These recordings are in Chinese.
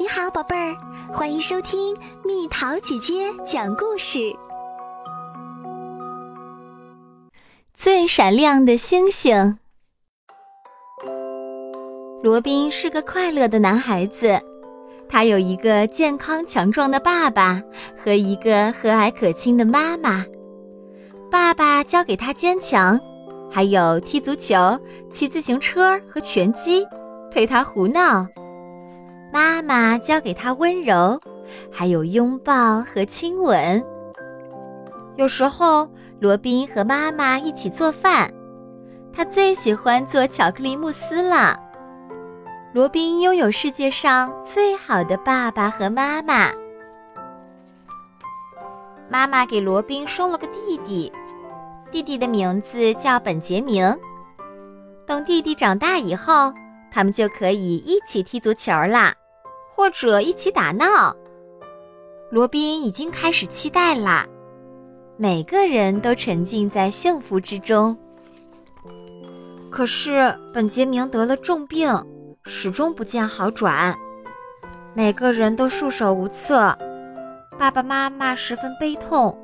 你好，宝贝儿，欢迎收听蜜桃姐姐讲故事。最闪亮的星星。罗宾是个快乐的男孩子，他有一个健康强壮的爸爸和一个和蔼可亲的妈妈。爸爸教给他坚强，还有踢足球、骑自行车和拳击，陪他胡闹。妈妈教给他温柔，还有拥抱和亲吻。有时候，罗宾和妈妈一起做饭，他最喜欢做巧克力慕斯了。罗宾拥有世界上最好的爸爸和妈妈。妈妈给罗宾生了个弟弟，弟弟的名字叫本杰明。等弟弟长大以后，他们就可以一起踢足球啦，或者一起打闹。罗宾已经开始期待啦。每个人都沉浸在幸福之中。可是本杰明得了重病，始终不见好转。每个人都束手无策，爸爸妈妈十分悲痛，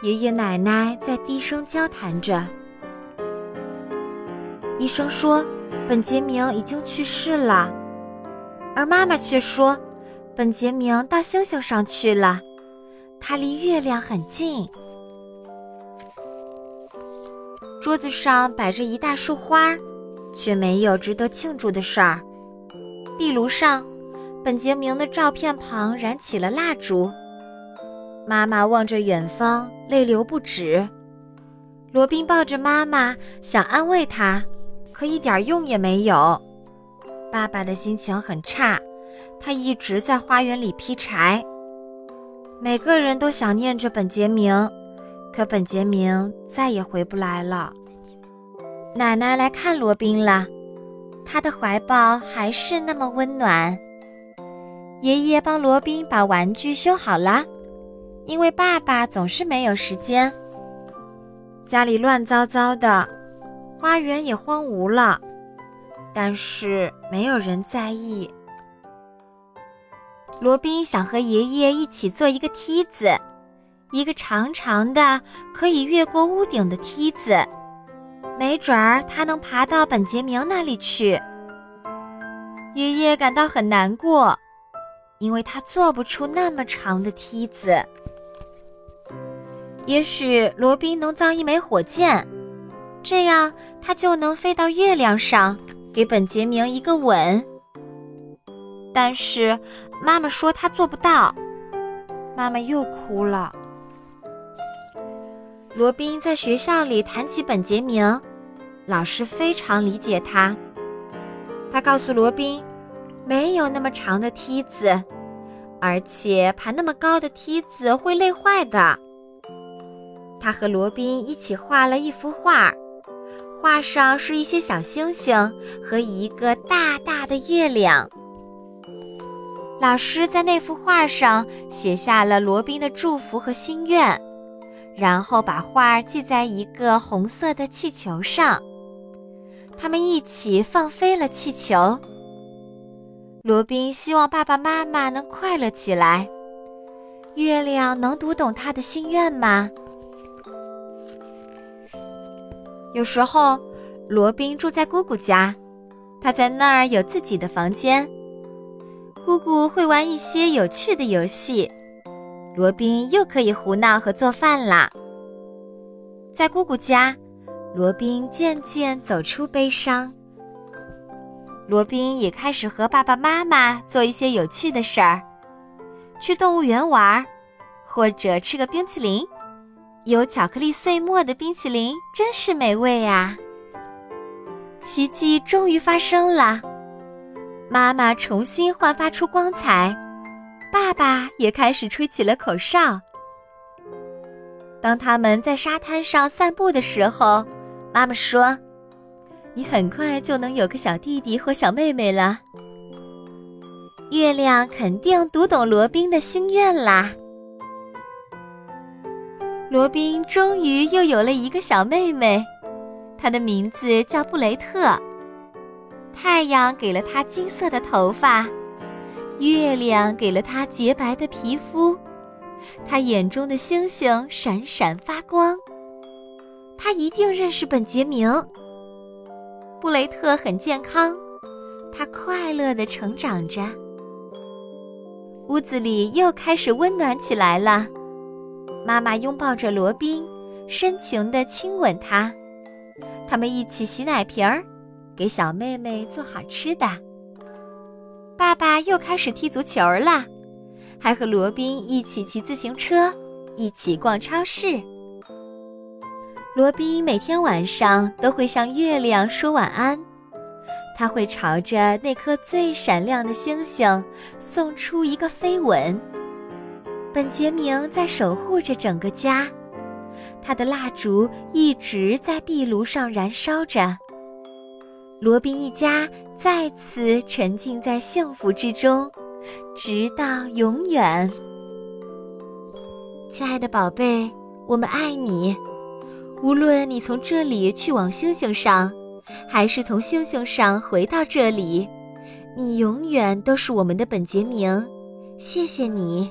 爷爷奶奶在低声交谈着。医生说，本杰明已经去世了，而妈妈却说，本杰明到星星上去了，他离月亮很近。桌子上摆着一大束花，却没有值得庆祝的事儿。壁炉上，本杰明的照片旁燃起了蜡烛。妈妈望着远方，泪流不止。罗宾抱着妈妈，想安慰她。可一点用也没有。爸爸的心情很差，他一直在花园里劈柴。每个人都想念着本杰明，可本杰明再也回不来了。奶奶来看罗宾了，他的怀抱还是那么温暖。爷爷帮罗宾把玩具修好了，因为爸爸总是没有时间。家里乱糟糟的。花园也荒芜了，但是没有人在意。罗宾想和爷爷一起做一个梯子，一个长长的可以越过屋顶的梯子，没准儿他能爬到本杰明那里去。爷爷感到很难过，因为他做不出那么长的梯子。也许罗宾能造一枚火箭。这样，他就能飞到月亮上，给本杰明一个吻。但是，妈妈说他做不到。妈妈又哭了。罗宾在学校里谈起本杰明，老师非常理解他。他告诉罗宾，没有那么长的梯子，而且爬那么高的梯子会累坏的。他和罗宾一起画了一幅画。画上是一些小星星和一个大大的月亮。老师在那幅画上写下了罗宾的祝福和心愿，然后把画系在一个红色的气球上。他们一起放飞了气球。罗宾希望爸爸妈妈能快乐起来。月亮能读懂他的心愿吗？有时候，罗宾住在姑姑家，他在那儿有自己的房间。姑姑会玩一些有趣的游戏，罗宾又可以胡闹和做饭啦。在姑姑家，罗宾渐渐走出悲伤。罗宾也开始和爸爸妈妈做一些有趣的事儿，去动物园玩，或者吃个冰淇淋。有巧克力碎末的冰淇淋真是美味呀！奇迹终于发生了，妈妈重新焕发出光彩，爸爸也开始吹起了口哨。当他们在沙滩上散步的时候，妈妈说：“你很快就能有个小弟弟或小妹妹了。”月亮肯定读懂罗宾的心愿啦。罗宾终于又有了一个小妹妹，她的名字叫布雷特。太阳给了她金色的头发，月亮给了她洁白的皮肤，他眼中的星星闪闪发光。他一定认识本杰明。布雷特很健康，他快乐地成长着。屋子里又开始温暖起来了。妈妈拥抱着罗宾，深情地亲吻他。他们一起洗奶瓶儿，给小妹妹做好吃的。爸爸又开始踢足球了，还和罗宾一起骑自行车，一起逛超市。罗宾每天晚上都会向月亮说晚安，他会朝着那颗最闪亮的星星送出一个飞吻。本杰明在守护着整个家，他的蜡烛一直在壁炉上燃烧着。罗宾一家再次沉浸在幸福之中，直到永远。亲爱的宝贝，我们爱你。无论你从这里去往星星上，还是从星星上回到这里，你永远都是我们的本杰明。谢谢你。